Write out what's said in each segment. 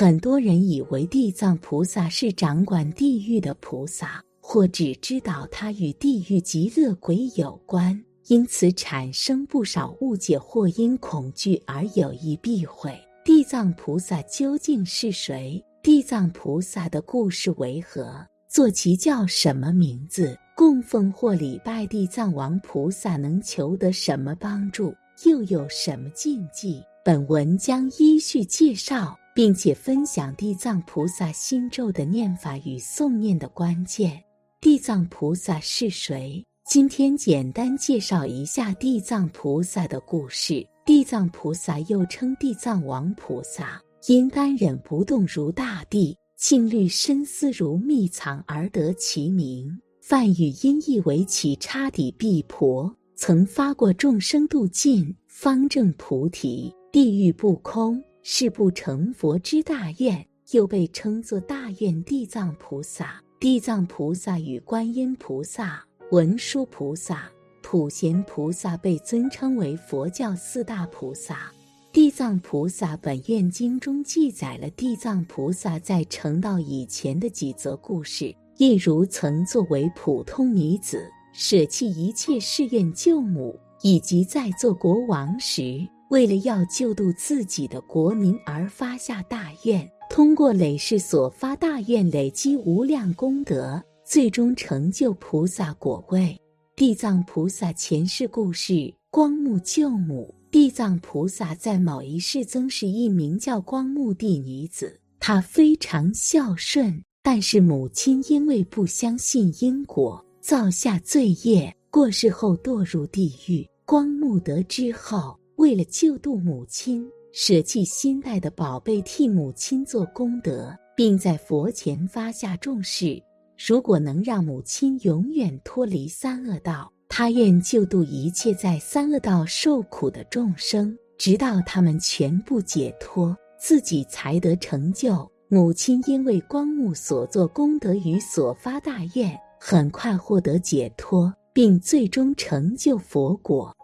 很多人以为地藏菩萨是掌管地狱的菩萨，或只知道他与地狱极乐鬼有关，因此产生不少误解，或因恐惧而有意避讳。地藏菩萨究竟是谁？地藏菩萨的故事为何？坐骑叫什么名字？供奉或礼拜地藏王菩萨能求得什么帮助？又有什么禁忌？本文将依序介绍。并且分享地藏菩萨心咒的念法与诵念的关键。地藏菩萨是谁？今天简单介绍一下地藏菩萨的故事。地藏菩萨又称地藏王菩萨，因安忍不动如大地，静虑深思如密藏而得其名。梵语音译为起差底毕婆，曾发过众生度尽，方正菩提，地狱不空。是不成佛之大愿，又被称作大愿地藏菩萨。地藏菩萨与观音菩萨、文殊菩萨、普贤菩萨被尊称为佛教四大菩萨。地藏菩萨本愿经中记载了地藏菩萨在成道以前的几则故事，例如曾作为普通女子舍弃一切誓愿救母，以及在做国王时。为了要救度自己的国民而发下大愿，通过累世所发大愿，累积无量功德，最终成就菩萨果位。地藏菩萨前世故事：光目救母。地藏菩萨在某一世曾是一名叫光目的女子，她非常孝顺，但是母亲因为不相信因果，造下罪业，过世后堕入地狱。光目得知后。为了救度母亲，舍弃心爱的宝贝，替母亲做功德，并在佛前发下重誓：如果能让母亲永远脱离三恶道，他愿救度一切在三恶道受苦的众生，直到他们全部解脱，自己才得成就。母亲因为光目所做功德与所发大愿，很快获得解脱，并最终成就佛果。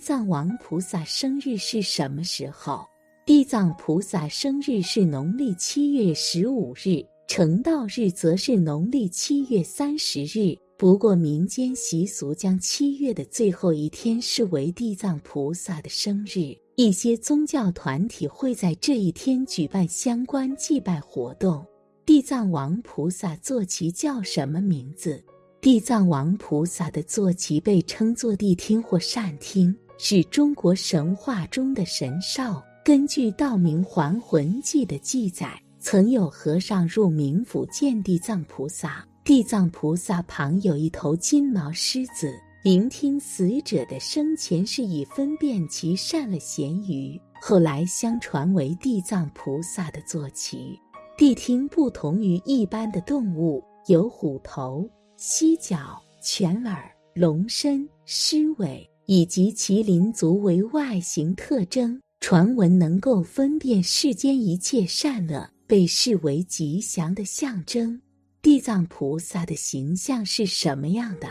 地藏王菩萨生日是什么时候？地藏菩萨生日是农历七月十五日，成道日则是农历七月三十日。不过民间习俗将七月的最后一天视为地藏菩萨的生日，一些宗教团体会在这一天举办相关祭拜活动。地藏王菩萨坐骑叫什么名字？地藏王菩萨的坐骑被称作谛听或善听，是中国神话中的神兽。根据《道明还魂记》的记载，曾有和尚入冥府见地藏菩萨，地藏菩萨旁有一头金毛狮子，聆听死者的生前事，以分辨其善恶咸愚。后来相传为地藏菩萨的坐骑。谛听不同于一般的动物，有虎头。犀角、犬耳、龙身、狮尾以及麒麟足为外形特征，传闻能够分辨世间一切善恶，被视为吉祥的象征。地藏菩萨的形象是什么样的？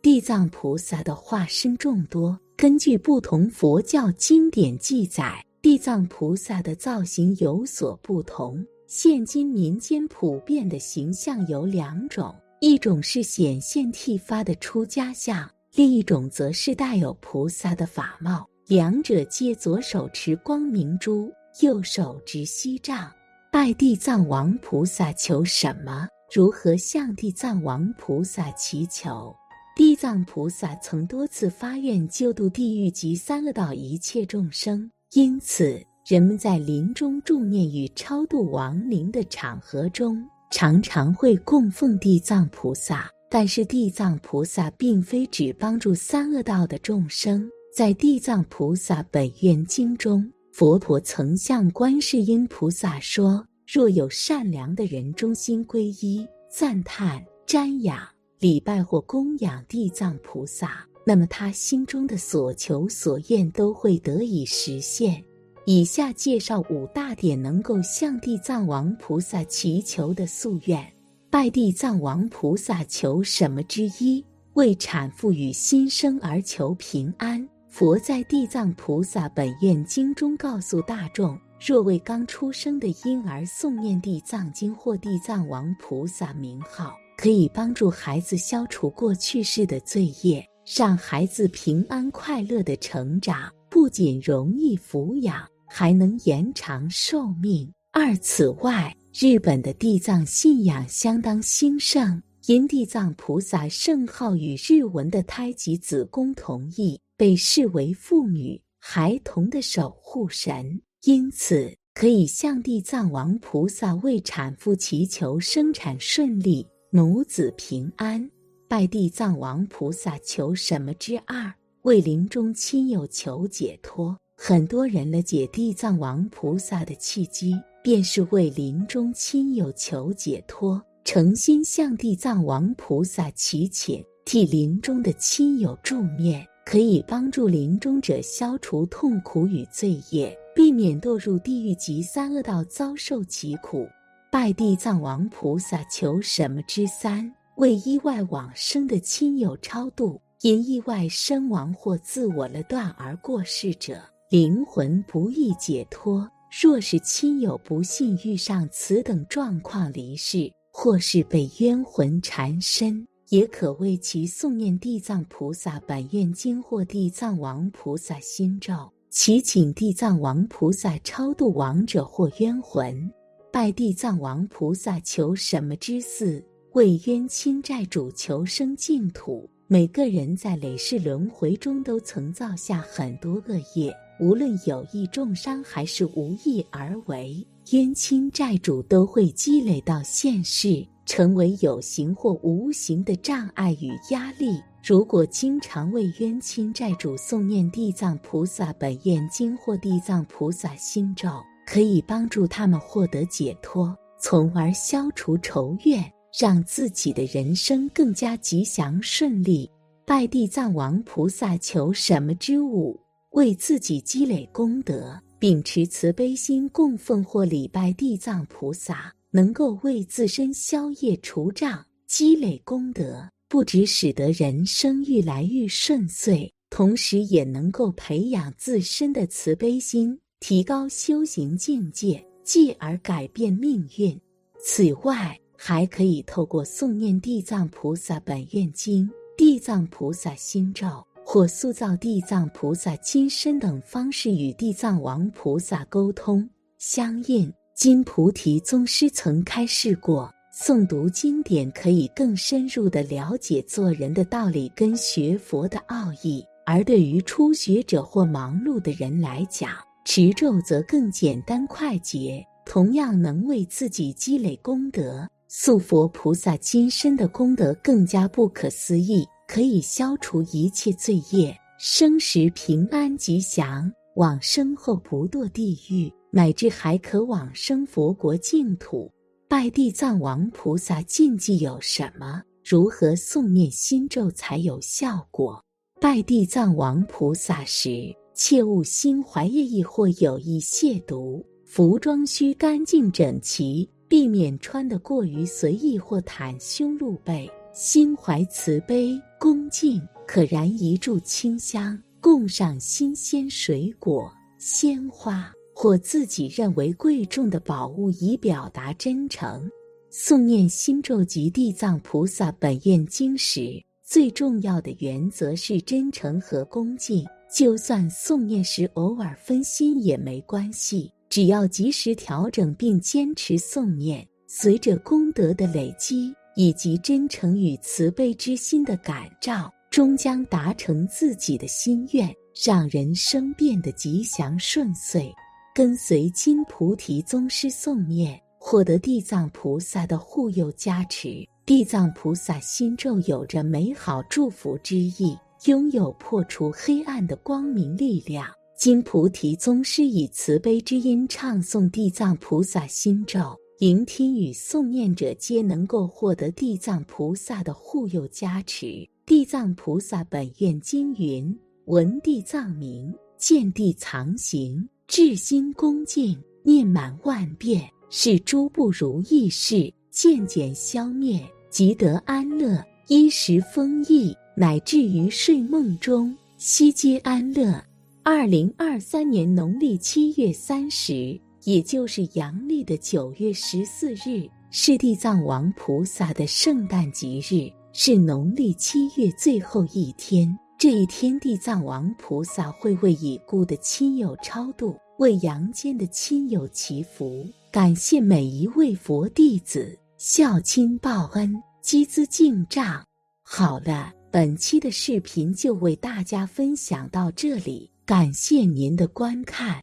地藏菩萨的化身众多，根据不同佛教经典记载，地藏菩萨的造型有所不同。现今民间普遍的形象有两种。一种是显现剃发的出家相，另一种则是带有菩萨的法帽。两者皆左手持光明珠，右手执锡杖。拜地藏王菩萨求什么？如何向地藏王菩萨祈求？地藏菩萨曾多次发愿救度地狱及三恶道一切众生，因此人们在临终助念与超度亡灵的场合中。常常会供奉地藏菩萨，但是地藏菩萨并非只帮助三恶道的众生。在《地藏菩萨本愿经》中，佛陀曾向观世音菩萨说：“若有善良的人衷心皈依、赞叹、瞻仰、礼拜或供养地藏菩萨，那么他心中的所求所愿都会得以实现。以下介绍五大点能够向地藏王菩萨祈求的夙愿。拜地藏王菩萨求什么之一？为产妇与新生儿求平安。佛在《地藏菩萨本愿经》中告诉大众。若为刚出生的婴儿诵念地藏经或地藏王菩萨名号，可以帮助孩子消除过去世的罪业，让孩子平安快乐的成长。不仅容易抚养，还能延长寿命。二，此外，日本的地藏信仰相当兴盛，因地藏菩萨圣号与日文的胎吉子宫同义，被视为妇女孩童的守护神。因此，可以向地藏王菩萨为产妇祈求生产顺利、母子平安。拜地藏王菩萨求什么之二？为临终亲友求解脱。很多人了解地藏王菩萨的契机，便是为临终亲友求解脱，诚心向地藏王菩萨祈请，替临终的亲友助念，可以帮助临终者消除痛苦与罪业。避免堕入地狱及三恶道，遭受疾苦。拜地藏王菩萨求什么之三？为意外往生的亲友超度。因意外身亡或自我了断而过世者，灵魂不易解脱。若是亲友不幸遇上此等状况离世，或是被冤魂缠身，也可为其诵念地藏菩萨本愿经或地藏王菩萨心咒。祈请地藏王菩萨超度亡者或冤魂，拜地藏王菩萨求什么之四？为冤亲债主求生净土。每个人在累世轮回中都曾造下很多恶业，无论有意重伤还是无意而为，冤亲债主都会积累到现世，成为有形或无形的障碍与压力。如果经常为冤亲债主诵念地藏菩萨本愿经或地藏菩萨心咒，可以帮助他们获得解脱，从而消除仇怨，让自己的人生更加吉祥顺利。拜地藏王菩萨求什么之物？为自己积累功德，秉持慈悲心供奉或礼拜地藏菩萨，能够为自身消业除障，积累功德。不只使得人生愈来愈顺遂，同时也能够培养自身的慈悲心，提高修行境界，继而改变命运。此外，还可以透过诵念地藏菩萨本愿经、地藏菩萨心咒，或塑造地藏菩萨金身等方式与地藏王菩萨沟通相应。金菩提宗师曾开示过。诵读经典可以更深入的了解做人的道理跟学佛的奥义，而对于初学者或忙碌的人来讲，持咒则更简单快捷，同样能为自己积累功德。塑佛菩萨金身的功德更加不可思议，可以消除一切罪业，生时平安吉祥，往生后不堕地狱，乃至还可往生佛国净土。拜地藏王菩萨禁忌有什么？如何诵念心咒才有效果？拜地藏王菩萨时，切勿心怀恶意或有意亵渎。服装需干净整齐，避免穿得过于随意或袒胸露背。心怀慈悲恭敬，可燃一炷清香，供上新鲜水果、鲜花。或自己认为贵重的宝物，以表达真诚。诵念心咒及地藏菩萨本愿经时，最重要的原则是真诚和恭敬。就算诵念时偶尔分心也没关系，只要及时调整并坚持诵念，随着功德的累积以及真诚与慈悲之心的感召，终将达成自己的心愿，让人生变得吉祥顺遂。跟随金菩提宗师诵念，获得地藏菩萨的护佑加持。地藏菩萨心咒有着美好祝福之意，拥有破除黑暗的光明力量，金菩提宗师以慈悲之音唱诵地藏菩萨心咒，聆听与诵念者皆能够获得地藏菩萨的护佑加持。地藏菩萨本愿经云：闻地藏名，见地藏形，至心恭敬，念满万遍，是诸不如意事渐渐消灭，即得安乐，衣食丰溢，乃至于睡梦中悉皆安乐。二零二三年农历七月三十，也就是阳历的九月十四日，是地藏王菩萨的圣诞吉日，是农历七月最后一天。这一天，地藏王菩萨会为已故的亲友超度，为阳间的亲友祈福，感谢每一位佛弟子孝亲报恩，积资敬账。好了，本期的视频就为大家分享到这里。感谢您的观看，